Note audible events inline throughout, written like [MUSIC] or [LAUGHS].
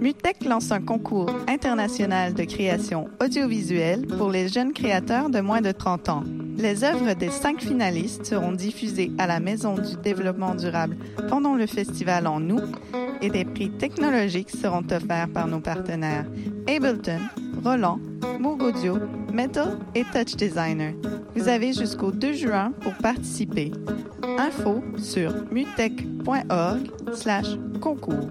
Mutech lance un concours international de création audiovisuelle pour les jeunes créateurs de moins de 30 ans. Les œuvres des cinq finalistes seront diffusées à la Maison du développement durable pendant le festival en août et des prix technologiques seront offerts par nos partenaires Ableton, Roland, Moog Audio, Metal et Touch Designer. Vous avez jusqu'au 2 juin pour participer. Info sur mutech.org slash concours.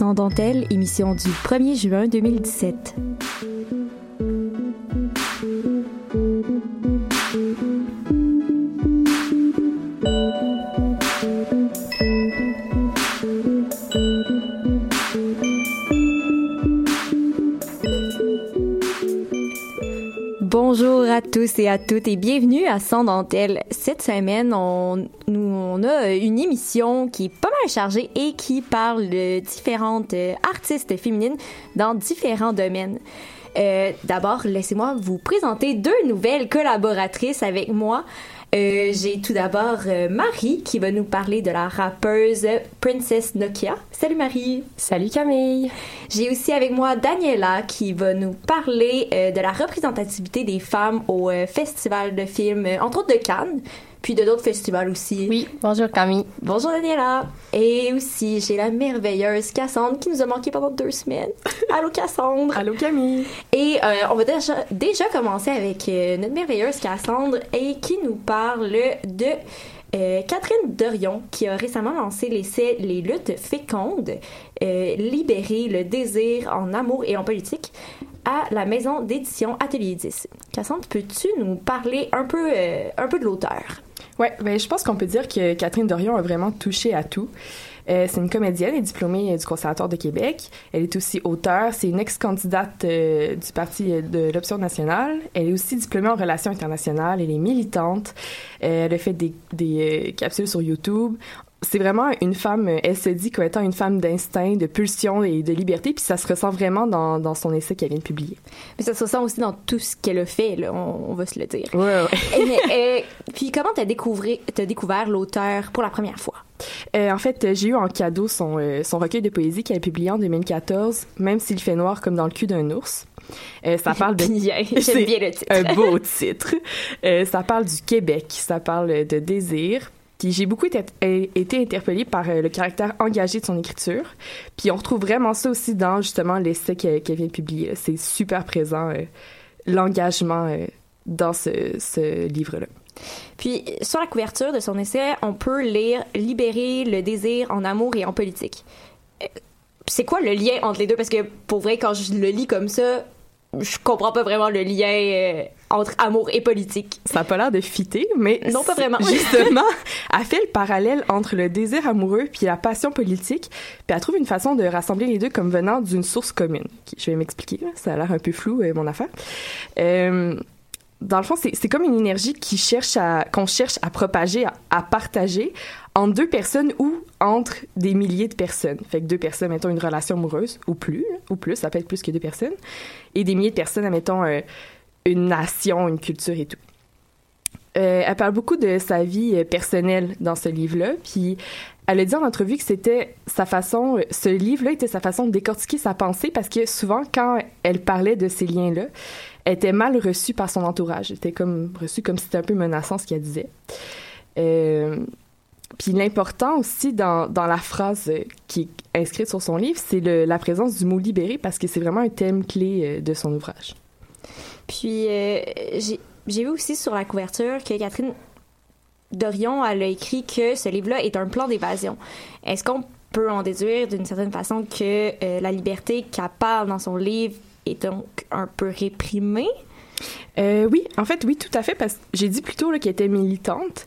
Sans dentelle, émission du 1er juin 2017. Bonjour à tous et à toutes et bienvenue à Sans dentelle. Cette semaine, on, nous, on a une émission qui est pas mal chargée et qui parle de différentes euh, artistes féminines dans différents domaines. Euh, D'abord, laissez-moi vous présenter deux nouvelles collaboratrices avec moi. Euh, J'ai tout d'abord euh, Marie qui va nous parler de la rappeuse Princess Nokia. Salut Marie. Salut Camille. J'ai aussi avec moi Daniela qui va nous parler de la représentativité des femmes au festival de films, entre autres de Cannes, puis de d'autres festivals aussi. Oui, bonjour Camille. Bonjour Daniela. Et aussi, j'ai la merveilleuse Cassandre qui nous a manqué pendant deux semaines. [LAUGHS] Allô Cassandre. Allô Camille. Et euh, on va déjà, déjà commencer avec euh, notre merveilleuse Cassandre et qui nous parle de euh, Catherine Dorion qui a récemment lancé l'essai Les luttes fécondes, libérer le désir en amour et en politique à la maison d'édition Atelier 10. Cassandre, peux-tu nous parler un peu, euh, un peu de l'auteur? Ouais, ben, je pense qu'on peut dire que Catherine Dorion a vraiment touché à tout. Euh, c'est une comédienne et diplômée euh, du Conservatoire de Québec. Elle est aussi auteure. C'est une ex-candidate euh, du Parti de l'Option nationale. Elle est aussi diplômée en relations internationales. Elle est militante. Elle a fait des, des capsules sur YouTube. C'est vraiment une femme, euh, elle se dit comme étant une femme d'instinct, de pulsion et de liberté, puis ça se ressent vraiment dans, dans son essai qu'elle vient de publier. Mais ça se ressent aussi dans tout ce qu'elle a fait, là, on, on va se le dire. Ouais, ouais. [LAUGHS] Eh, mais, euh, puis comment t'as découvert, l'auteur pour la première fois? Euh, en fait, j'ai eu en cadeau son, euh, son recueil de poésie qu'elle a publié en 2014, Même s'il fait noir comme dans le cul d'un ours. Euh, ça parle de... [LAUGHS] Bien, j'aime [LAUGHS] bien le titre. un beau titre. Ça parle du Québec, ça parle de désir. Puis j'ai beaucoup été, interpellée par euh, le caractère engagé de son écriture. Puis on retrouve vraiment ça aussi dans justement l'essai qu'elle vient de publier. C'est super présent, euh, l'engagement euh, dans ce, ce livre-là. Puis, sur la couverture de son essai, on peut lire Libérer le désir en amour et en politique. C'est quoi le lien entre les deux? Parce que, pour vrai, quand je le lis comme ça, je comprends pas vraiment le lien euh, entre amour et politique. Ça a pas l'air de fitter, mais non pas vraiment. [LAUGHS] Justement, elle fait le parallèle entre le désir amoureux puis la passion politique, puis elle trouve une façon de rassembler les deux comme venant d'une source commune. Je vais m'expliquer, ça a l'air un peu flou euh, mon affaire. Euh, dans le fond, c'est comme une énergie qui cherche à qu'on cherche à propager, à, partager entre deux personnes ou entre des milliers de personnes. Fait que deux personnes, mettons une relation amoureuse ou plus, ou plus, ça peut être plus que deux personnes, et des milliers de personnes, admettons euh, une nation, une culture et tout. Euh, elle parle beaucoup de sa vie euh, personnelle dans ce livre-là, puis elle a dit en entrevue que c'était sa façon, ce livre-là était sa façon de décortiquer sa pensée parce que souvent, quand elle parlait de ces liens-là, était mal reçue par son entourage. Elle était comme reçue comme si c'était un peu menaçant ce qu'elle disait. Euh, puis l'important aussi dans, dans la phrase qui est inscrite sur son livre, c'est la présence du mot libéré parce que c'est vraiment un thème clé de son ouvrage. Puis euh, j'ai vu aussi sur la couverture que Catherine Dorion a écrit que ce livre-là est un plan d'évasion. Est-ce qu'on peut en déduire d'une certaine façon que euh, la liberté qu'elle parle dans son livre donc un peu réprimée? Euh, oui, en fait, oui, tout à fait, parce que j'ai dit plutôt qu'elle était militante,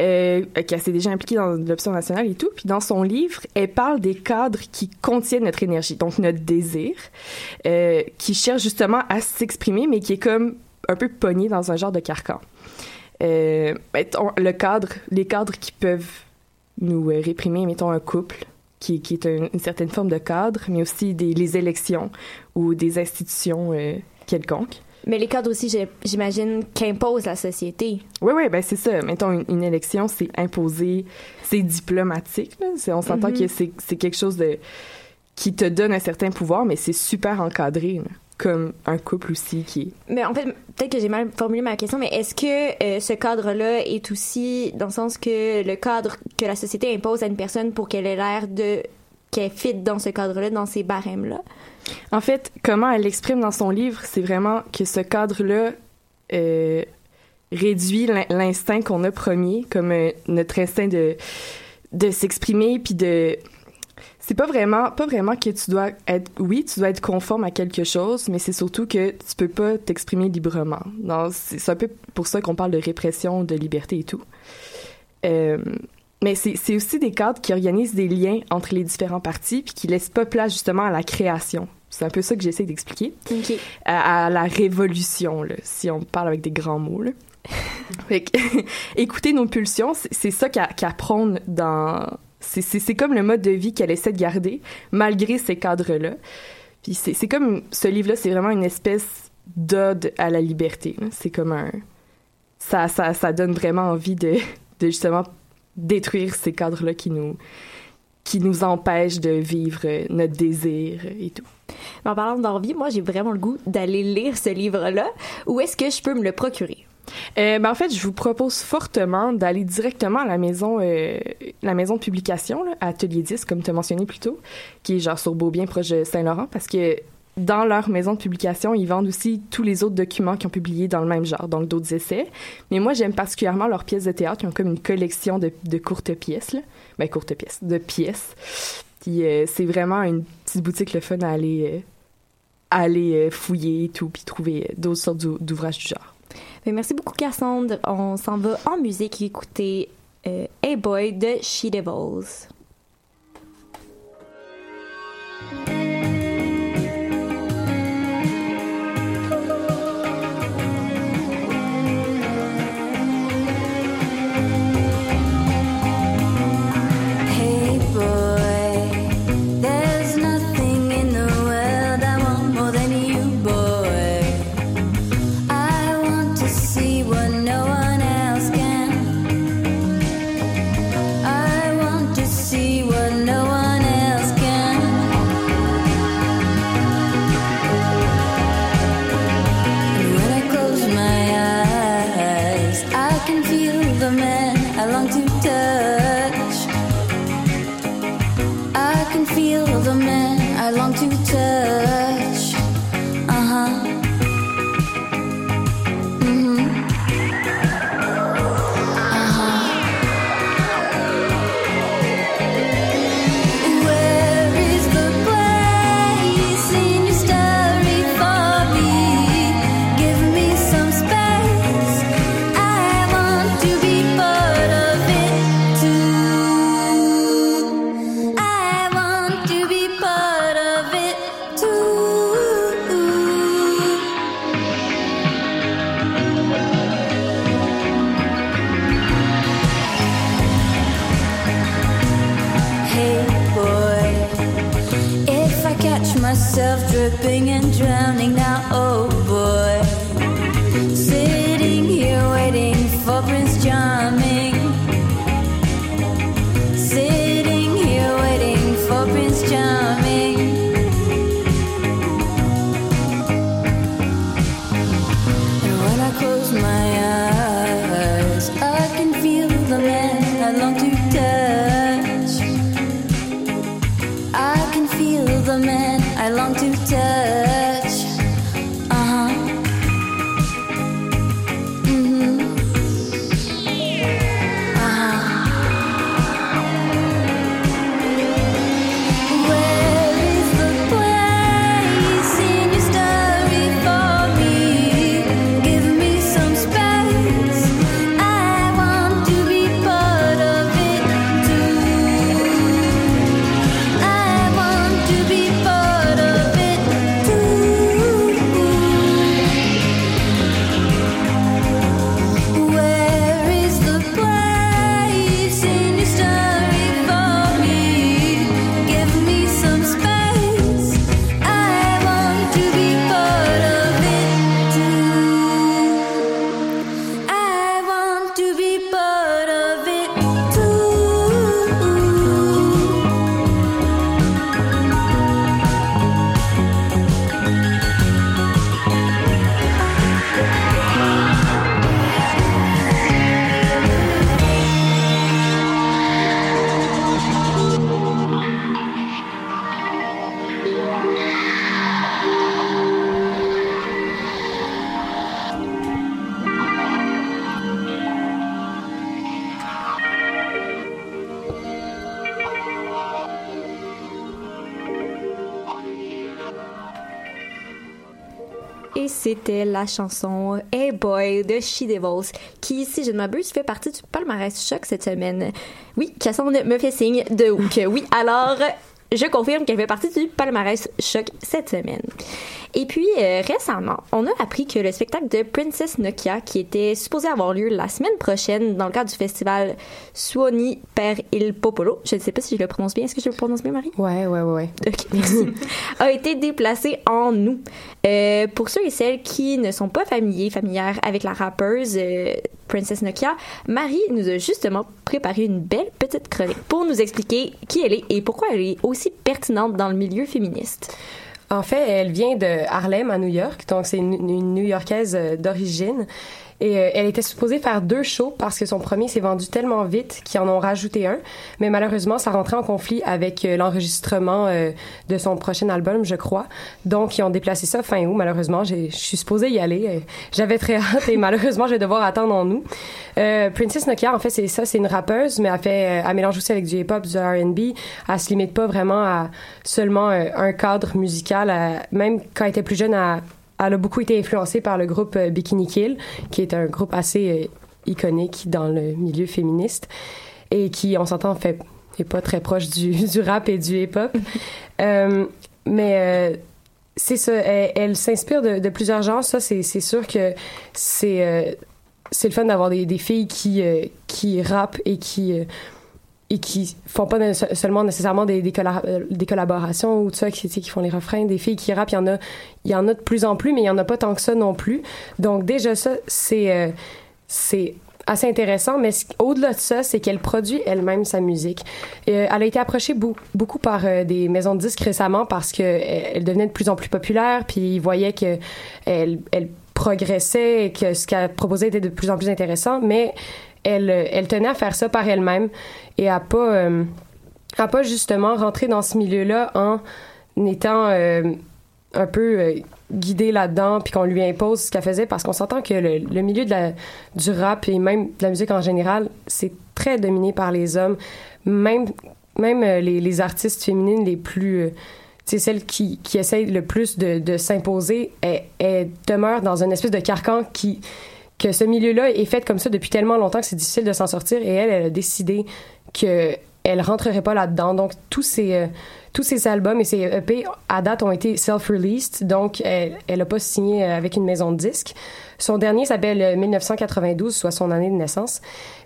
euh, qu'elle s'est déjà impliquée dans l'option nationale et tout. Puis dans son livre, elle parle des cadres qui contiennent notre énergie, donc notre désir, euh, qui cherche justement à s'exprimer, mais qui est comme un peu pogné dans un genre de carcan. Euh, le cadre, les cadres qui peuvent nous euh, réprimer, mettons un couple, qui, qui est un, une certaine forme de cadre, mais aussi des, les élections ou des institutions euh, quelconques. Mais les cadres aussi, j'imagine, qu'impose la société. Oui, oui, ben c'est ça. Mettons, une, une élection, c'est imposé, c'est diplomatique. Là. On s'entend mm -hmm. que c'est quelque chose de qui te donne un certain pouvoir, mais c'est super encadré. Là comme un couple aussi qui. Mais en fait, peut-être que j'ai mal formulé ma question, mais est-ce que euh, ce cadre-là est aussi dans le sens que le cadre que la société impose à une personne pour qu'elle ait l'air de... qu'elle fit dans ce cadre-là, dans ces barèmes-là? En fait, comment elle l'exprime dans son livre, c'est vraiment que ce cadre-là euh, réduit l'instinct qu'on a premier, comme euh, notre instinct de, de s'exprimer puis de c'est pas vraiment pas vraiment que tu dois être oui tu dois être conforme à quelque chose mais c'est surtout que tu peux pas t'exprimer librement c'est un peu pour ça qu'on parle de répression de liberté et tout euh, mais c'est aussi des cadres qui organisent des liens entre les différents partis puis qui laissent pas place justement à la création c'est un peu ça que j'essaie d'expliquer okay. à, à, la révolution là, si on parle avec des grands mots là. [LAUGHS] fait que, [LAUGHS] écouter nos pulsions c'est ça qu'elle qu prône dans c'est comme le mode de vie qu'elle essaie de garder, malgré ces cadres-là. Puis c'est comme, ce livre-là, c'est vraiment une espèce d'ode à la liberté. C'est comme un... Ça, ça, ça donne vraiment envie de, de justement détruire ces cadres-là qui nous, qui nous empêchent de vivre notre désir et tout. En parlant d'envie, moi, j'ai vraiment le goût d'aller lire ce livre-là. Où est-ce que je peux me le procurer? Euh, ben en fait, je vous propose fortement d'aller directement à la maison, euh, la maison de publication, Atelier 10, comme tu as mentionné plus tôt, qui est genre sur Beaubien, proche de Saint-Laurent, parce que dans leur maison de publication, ils vendent aussi tous les autres documents qu'ils ont publiés dans le même genre, donc d'autres essais. Mais moi, j'aime particulièrement leurs pièces de théâtre. Ils ont comme une collection de, courtes pièces, là. Ben, courtes pièces, de pièces. Puis euh, c'est vraiment une petite boutique le fun à aller, à aller fouiller et tout, puis trouver d'autres sortes d'ouvrages du genre. Merci beaucoup, Cassandre. On s'en va en musique écouter euh, Hey Boy de She Devils. La chanson Hey Boy de She Devils, qui, si je ne m'abuse, fait partie du palmarès choc cette semaine. Oui, Cassandre me fait signe de que oui. Alors, je confirme qu'elle fait partie du palmarès choc cette semaine. Et puis, euh, récemment, on a appris que le spectacle de Princess Nokia, qui était supposé avoir lieu la semaine prochaine dans le cadre du festival Suoni per il Popolo, je ne sais pas si je le prononce bien. Est-ce que je le prononce bien, Marie? Ouais, ouais, ouais, ouais. [LAUGHS] Ok, merci. a été déplacé en août. Euh, pour ceux et celles qui ne sont pas familiers, familières avec la rappeuse euh, Princess Nokia, Marie nous a justement préparé une belle petite chronique pour nous expliquer qui elle est et pourquoi elle est aussi pertinente dans le milieu féministe. En fait, elle vient de Harlem, à New York. Donc, c'est une, New-Yorkaise euh, d'origine. Et euh, elle était supposée faire deux shows parce que son premier s'est vendu tellement vite qu'ils en ont rajouté un. Mais malheureusement, ça rentrait en conflit avec euh, l'enregistrement euh, de son prochain album, je crois. Donc, ils ont déplacé ça fin août. Malheureusement, je suis supposée y aller. Euh, J'avais très [LAUGHS] hâte et malheureusement, je vais devoir attendre en août. Euh, Princess Nokia, en fait, c'est ça, c'est une rappeuse, mais elle fait, elle mélange aussi avec du hip-hop, du R&B. Elle se limite pas vraiment à seulement un cadre musical. Elle- même quand elle était plus jeune, elle, elle a beaucoup été influencée par le groupe euh, Bikini Kill, qui est un groupe assez euh, iconique dans le milieu féministe et qui, on s'entend, fait est pas très proche du, [LAUGHS] du rap et du hip-hop. [LAUGHS] Euh, mais euh, c'est ça, elle, elle s'inspire de, de plusieurs genres. Ça, c'est sûr que c'est euh, c'est le fun d'avoir des, des filles qui qui rappent et qui et qui font pas seulement nécessairement des, des, euh, des collaborations ou tout ça, qui, qui font les refrains, des filles qui rappent, il y en a, y en a de plus en plus, mais il y en a pas tant que ça non plus. Donc déjà ça, c'est euh, assez intéressant, mais au-delà de ça, c'est qu'elle produit elle-même sa musique. Euh, elle a été approchée beaucoup par des maisons de disques récemment parce que elle devenait de plus en plus populaire, puis ils voyaient que elle, elle progressait et que ce qu'elle proposait était de plus en plus intéressant, mais elle, euh, elle tenait à faire ça par elle-même et à pas, euh, à pas justement rentrer dans ce milieu-là en étant euh, un peu guidée là-dedans puis qu'on lui impose ce qu'elle faisait parce qu'on s'entend que le, milieu du rap et même de la musique en général, c'est très dominé par les hommes. Même, même les, artistes féminines les plus... sais, celles qui, qui essayent le plus de, s'imposer, elles, elles demeurent dans une espèce de carcan qui que ce milieu-là est fait comme ça depuis tellement longtemps que c'est difficile de s'en sortir et elle, elle a décidé que elle rentrerait pas là-dedans. Donc tous ces euh, tous albums et ces EP à date ont été self-released, donc elle elle a pas signé euh, avec une maison de disques. Son dernier s'appelle euh, 1992, soit son année de naissance.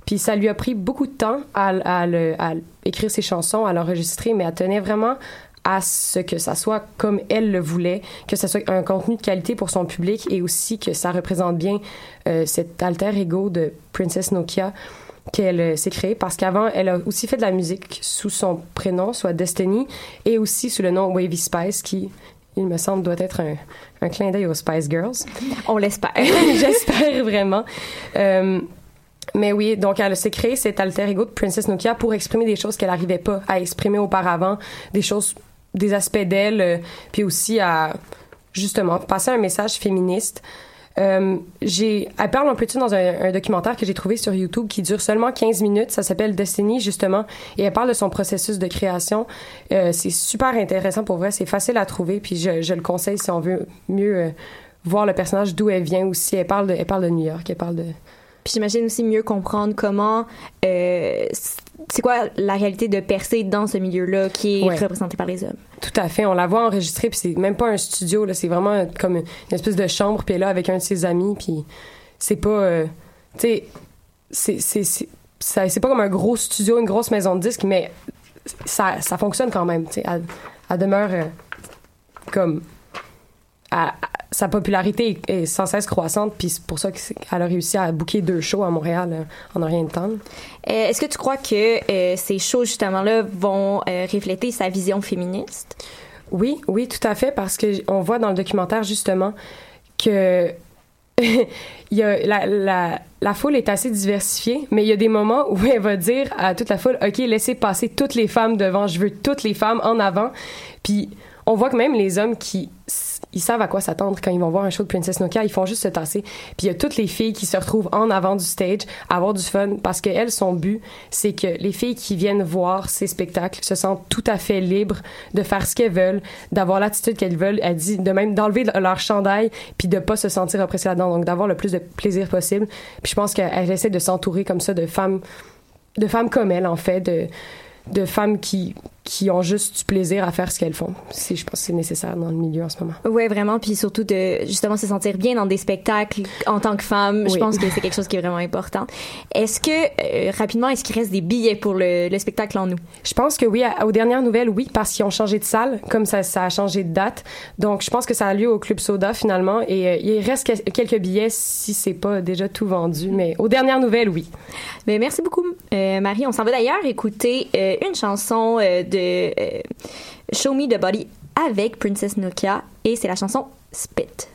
Puis ça lui a pris beaucoup de temps à, à à écrire ses chansons, à l'enregistrer, mais elle tenait vraiment à ce que ça soit comme elle le voulait, que ça soit un contenu de qualité pour son public et aussi que ça représente bien euh, cet alter ego de Princess Nokia qu'elle euh, s'est créée parce qu'avant elle a aussi fait de la musique sous son prénom soit Destiny et aussi sous le nom Wavy Spice qui il me semble doit être un, un clin d'œil aux Spice Girls. [LAUGHS] On l'espère. [LAUGHS] j'espère vraiment. Euh, mais oui, donc elle s'est créée cet alter ego de Princess Nokia pour exprimer des choses qu'elle n'arrivait pas à exprimer auparavant, des choses, des aspects d'elle, euh, puis aussi à justement passer un message féministe. Euh, j'ai, elle parle un peu de ça dans un, documentaire que j'ai trouvé sur YouTube qui dure seulement 15 minutes. Ça s'appelle Destiny, justement. Et elle parle de son processus de création. Euh, c'est super intéressant pour vrai. C'est facile à trouver. Puis je, je le conseille si on veut mieux voir le personnage d'où elle vient aussi. Elle parle elle parle de New York. Elle parle de, Puis j'imagine aussi mieux comprendre comment c'est quoi la réalité de percer dans ce milieu-là qui est Ouais. représenté par les hommes? Tout à fait. On la voit enregistrée, puis c'est même pas un studio, là. C'est vraiment comme une espèce de chambre, puis elle est là avec un de ses amis, puis c'est pas... euh, tu sais, c'est- pas comme un gros studio, une grosse maison de disques, mais ça, ça fonctionne quand même, tu sais. Elle, elle demeure euh, comme... à- sa popularité est, sans cesse croissante, puis c'est pour ça qu'elle a réussi à booker deux shows à Montréal euh, en un rien de temps. Euh, Est-ce que tu crois que euh, ces choses justement-là vont euh, refléter sa vision féministe? Oui, oui, tout à fait, parce que on voit dans le documentaire justement que [LAUGHS] il y a la, la, la foule est assez diversifiée, mais il y a des moments où elle va dire à toute la foule, ok, laissez passer toutes les femmes devant, je veux toutes les femmes en avant. Puis on voit que même les hommes qui ils savent à quoi s'attendre quand ils vont voir un show de Princess Nokia, ils font juste se tasser. Puis il y a toutes les filles qui se retrouvent en avant du stage à avoir du fun parce que elles son but, c'est que les filles qui viennent voir ces spectacles se sentent tout à fait libres de faire ce qu'elles veulent, d'avoir l'attitude qu'elles veulent, elle dit de même d'enlever leur chandail puis de pas se sentir oppressée là-dedans, donc d'avoir le plus de plaisir possible. Puis je pense qu'elle essaie de s'entourer comme ça de femmes de femmes comme elle en fait de de femmes qui qui ont juste du plaisir à faire ce qu'elles font. C'est je pense que c'est nécessaire dans le milieu en ce moment. Ouais, vraiment. Puis surtout de justement se sentir bien dans des spectacles en tant que femme. Je Oui. pense que c'est quelque chose qui est vraiment important. Est-ce que euh, rapidement, est-ce qu'il reste des billets pour le, le spectacle en nous? Je pense que oui, à- aux dernières nouvelles, oui, parce qu'ils ont changé de salle, comme ça, ça a changé de date. Donc, je pense que ça a lieu au Club Soda finalement, et euh, il reste que- quelques billets si c'est pas déjà tout vendu, mais aux dernières nouvelles, oui. Ben, merci beaucoup, euh, Marie. On s'en va d'ailleurs écouter une chanson euh, euh, Show Me the Body avec Princess Nokia et c'est la chanson Spit.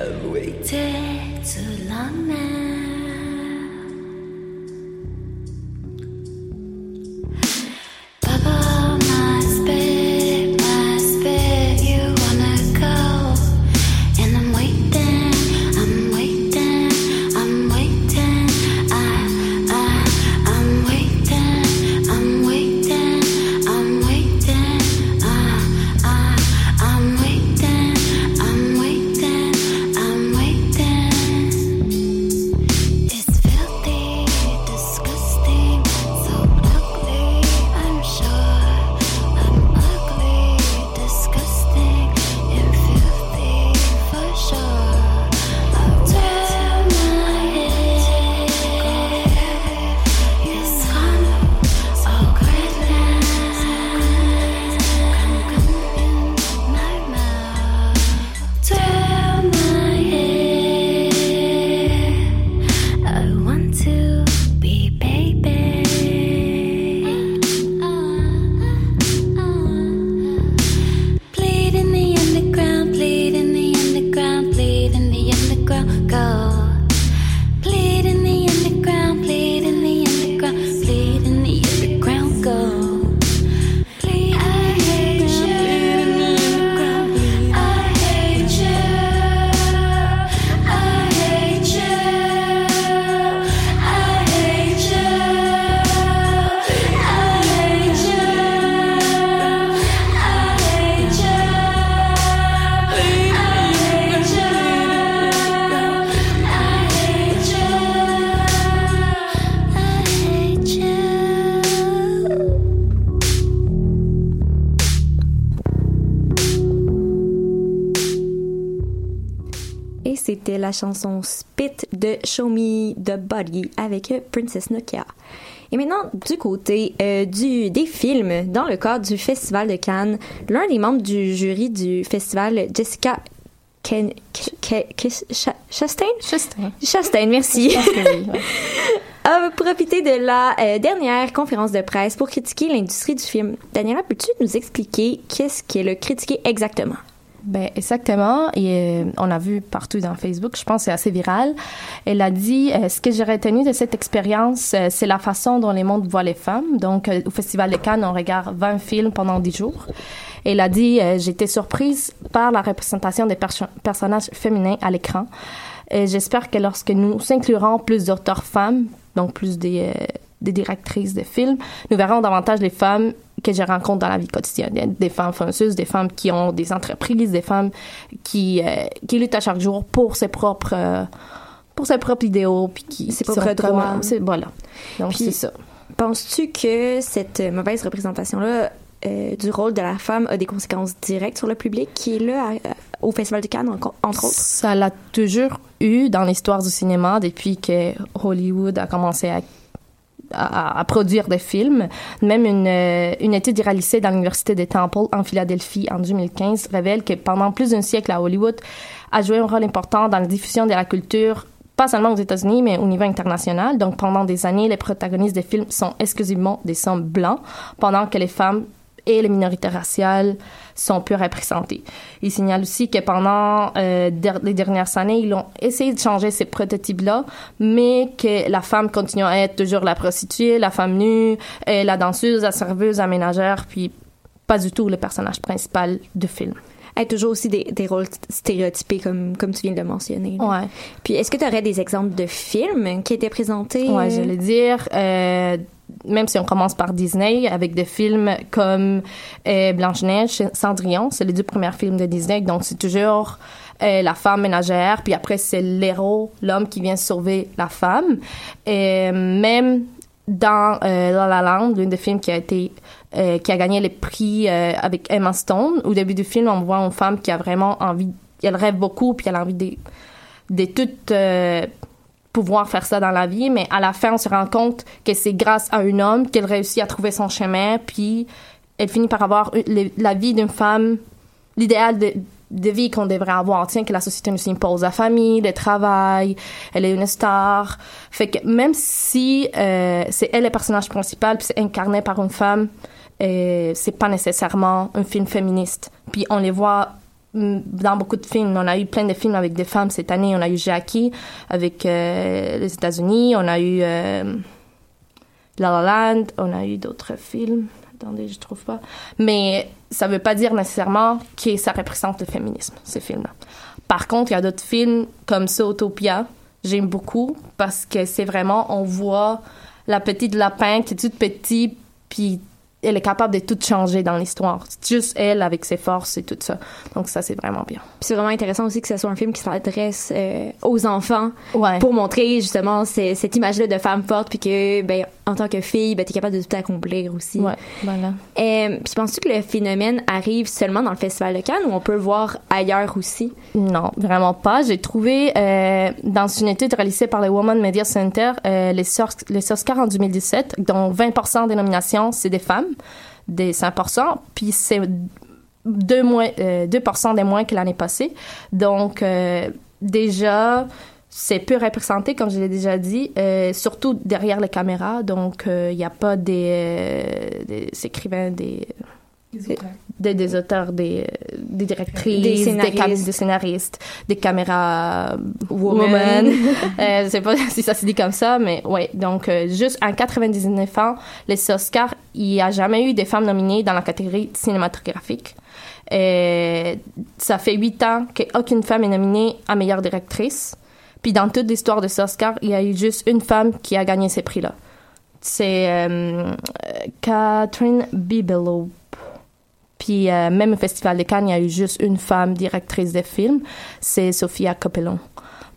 I've waited too long now. La chanson Spit de Show Me the Body avec Princess Nokia. Et maintenant, du côté euh, du, des films, dans le cadre du Festival de Cannes, l'un des membres du jury du festival, Jessica Ken, Ke- Ke- Ke- Cha- Chastain? Chastain. Chastain, merci. [LAUGHS] A profité de la euh, dernière conférence de presse pour critiquer l'industrie du film. Daniela, peux-tu nous expliquer qu'est-ce qu'elle a critiqué exactement? Ben exactement. Et euh, on a vu partout dans Facebook. Je pense que c'est assez viral. Elle a dit euh, ce que j'ai retenu de cette expérience, euh, c'est la façon dont les mondes voient les femmes. Donc au Festival de Cannes, on regarde 20 films pendant 10 jours. Elle a dit j'étais surprise par la représentation des perso- personnages féminins à l'écran. J'espère que lorsque nous inclurons plus d'auteurs femmes, donc plus des, des directrices de films, nous verrons davantage les femmes que je rencontre dans la vie quotidienne. Des femmes fonceuses, des femmes qui ont des entreprises, des femmes qui, euh, qui luttent à chaque jour pour ses propres, euh, pour ses propres idéaux, puis qui Ses propres droits. Voilà. Donc, c'est ça. Penses-tu que cette mauvaise représentation-là euh, du rôle de la femme a des conséquences directes sur le public qui est là à- au Festival de Cannes, en- entre autres? Ça l'a toujours eu dans l'histoire du cinéma depuis que Hollywood a commencé à, à, à produire des films. Même une, euh, une étude réalisée dans l'Université de Temple en Philadelphie en 2015 révèle que pendant plus d'un siècle à Hollywood a joué un rôle important dans la diffusion de la culture pas seulement aux États-Unis, mais au niveau international. Donc, pendant des années, les protagonistes des films sont exclusivement des hommes blancs, pendant que les femmes et les minorités raciales sont peu représentées. Il signale aussi que pendant euh, der- les dernières années, ils ont essayé de changer ces prototypes-là, mais que la femme continue à être toujours la prostituée, la femme nue, euh, la danseuse, la serveuse, la ménagère, puis pas du tout le personnage principal du film. Être toujours aussi des, des rôles stéréotypés, comme, comme tu viens de le mentionner. Ouais. Puis est-ce que tu aurais des exemples de films qui étaient présentés? Ouais, euh, j'allais dire, euh, même si on commence par Disney, avec des films comme euh, Blanche-Neige, Cendrillon, c'est les deux premiers films de Disney, donc c'est toujours euh, la femme ménagère, puis après c'est l'héros, l'homme qui vient sauver la femme. Et même dans euh, La La Land, l'un des films qui a été euh, qui a gagné les prix euh, avec Emma Stone, au début du film, on voit une femme qui a vraiment envie, elle rêve beaucoup, puis elle a envie de, de euh, pouvoir faire ça dans la vie, mais à la fin, on se rend compte que c'est grâce à un homme qu'elle réussit à trouver son chemin, puis elle finit par avoir la vie d'une femme, l'idéal de, vie qu'on devrait avoir, tiens, que la société nous impose, la famille, le travail, elle est une star. Fait que même si euh, c'est elle le personnage principal, puis c'est incarné par une femme, euh, c'est pas nécessairement un film féministe. Puis on les voit dans beaucoup de films. On a eu plein de films avec des femmes cette année. On a eu Jackie avec euh, les États-Unis. On a eu euh, La La Land. On a eu d'autres films. Attendez, je trouve pas. Mais ça veut pas dire nécessairement que ça représente le féminisme, ces films-là. Par contre, il y a d'autres films comme Zootopia. J'aime beaucoup parce que c'est vraiment, on voit la petite lapin qui est toute petite, puis elle est capable de tout changer dans l'histoire. C'est juste elle avec ses forces et tout ça. Donc ça, c'est vraiment bien. C'est vraiment intéressant aussi que ce soit un film qui s'adresse euh, aux enfants Ouais. pour montrer justement cette image-là de femme forte puis que ben en tant que fille ben t'es capable de tout accomplir aussi. Ouais, voilà. Euh, puis penses-tu que le phénomène arrive seulement dans le festival de Cannes ou on peut le voir ailleurs aussi? Non, vraiment pas. J'ai trouvé euh, dans une étude réalisée par le Women Media Center les, les Oscars en 2017, dont 20% des nominations, c'est des femmes, des 5%, puis c'est deux, moins, euh, 2% des moins que l'année passée. Donc, euh, déjà, c'est peu représenté, comme je l'ai déjà dit, euh, surtout derrière les caméras. Donc, il n'y a pas des, euh, des écrivains, des des, des auteurs, des, des directrices, Des des, scénaristes. des scénaristes, des caméras Woman. women. [LAUGHS] euh, je sais pas [LAUGHS] si ça se dit comme ça, mais ouais. Donc, euh, juste en 99 ans, les Oscars, il n'y a jamais eu des femmes nominées dans la catégorie cinématographique. Et ça fait huit ans qu'aucune femme est nominée à meilleure directrice. Puis dans toute l'histoire de ces Oscars, il y a eu juste une femme qui a gagné ces prix-là. C'est euh, Catherine Bigelow. Puis euh, même au Festival de Cannes, il y a eu juste une femme directrice de film, c'est Sophia Copelon.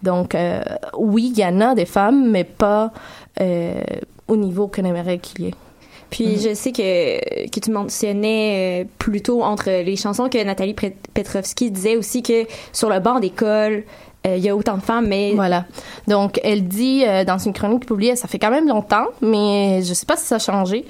Donc euh, oui, il y en a des femmes, mais pas euh, au niveau qu'on aimerait qu'il y ait. Puis je sais que, que tu mentionnais euh, plutôt entre les chansons que Nathalie Petrovski disait aussi que sur le banc d'école, euh, il y a autant de femmes, mais Voilà. Donc, elle dit euh, dans une chronique publiée, ça fait quand même longtemps, mais je sais pas si ça a changé.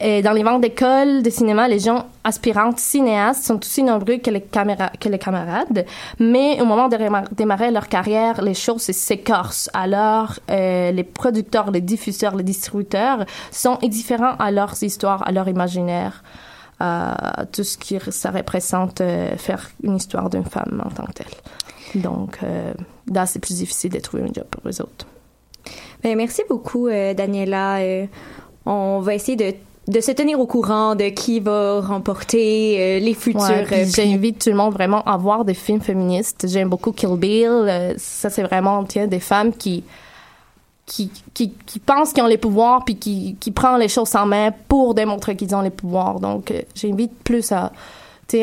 Et dans les ventes d'école de cinéma, les gens aspirantes cinéastes sont aussi nombreux que les, que camarades, mais au moment de démarrer leur carrière, les choses s'écorcent. Alors, euh, les producteurs, les diffuseurs, les distributeurs sont indifférents à leurs histoires, à leur imaginaire, à tout ce qui ça représente euh, faire une histoire d'une femme en tant que telle. Donc, euh, là, c'est plus difficile de trouver un job pour les autres. Ben, merci beaucoup, euh, Daniela. Euh, on va essayer de, de se tenir au courant de qui va remporter euh, les futurs Ouais, euh. J'invite tout le monde vraiment à voir des films féministes. J'aime beaucoup Kill Bill. Euh, ça, c'est vraiment tiens, des femmes qui, qui, qui, qui pensent qu'ils ont les pouvoirs puis qui, qui prennent les choses en main pour démontrer qu'ils ont les pouvoirs. Donc, j'invite plus à,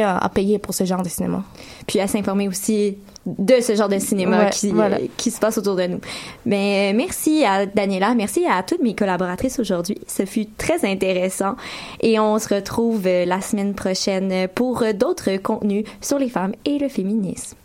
à, à payer pour ce genre de cinéma. Puis à s'informer aussi de ce genre de cinéma Ouais, qui, voilà. euh, qui se passe autour de nous. Mais euh, merci à Daniela, merci à toutes mes collaboratrices aujourd'hui. Ce fut très intéressant et on se retrouve euh, la semaine prochaine pour d'autres contenus sur les femmes et le féminisme.